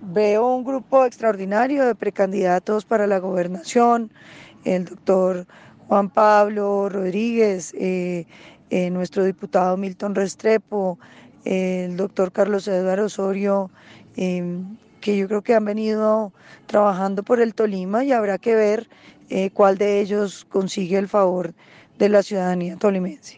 Veo un grupo extraordinario de precandidatos para la gobernación. El doctor Juan Pablo Rodríguez, eh, eh, nuestro diputado Milton Restrepo, el doctor Carlos Eduardo Osorio, eh, que yo creo que han venido trabajando por el Tolima y habrá que ver eh, cuál de ellos consigue el favor de la ciudadanía tolimense.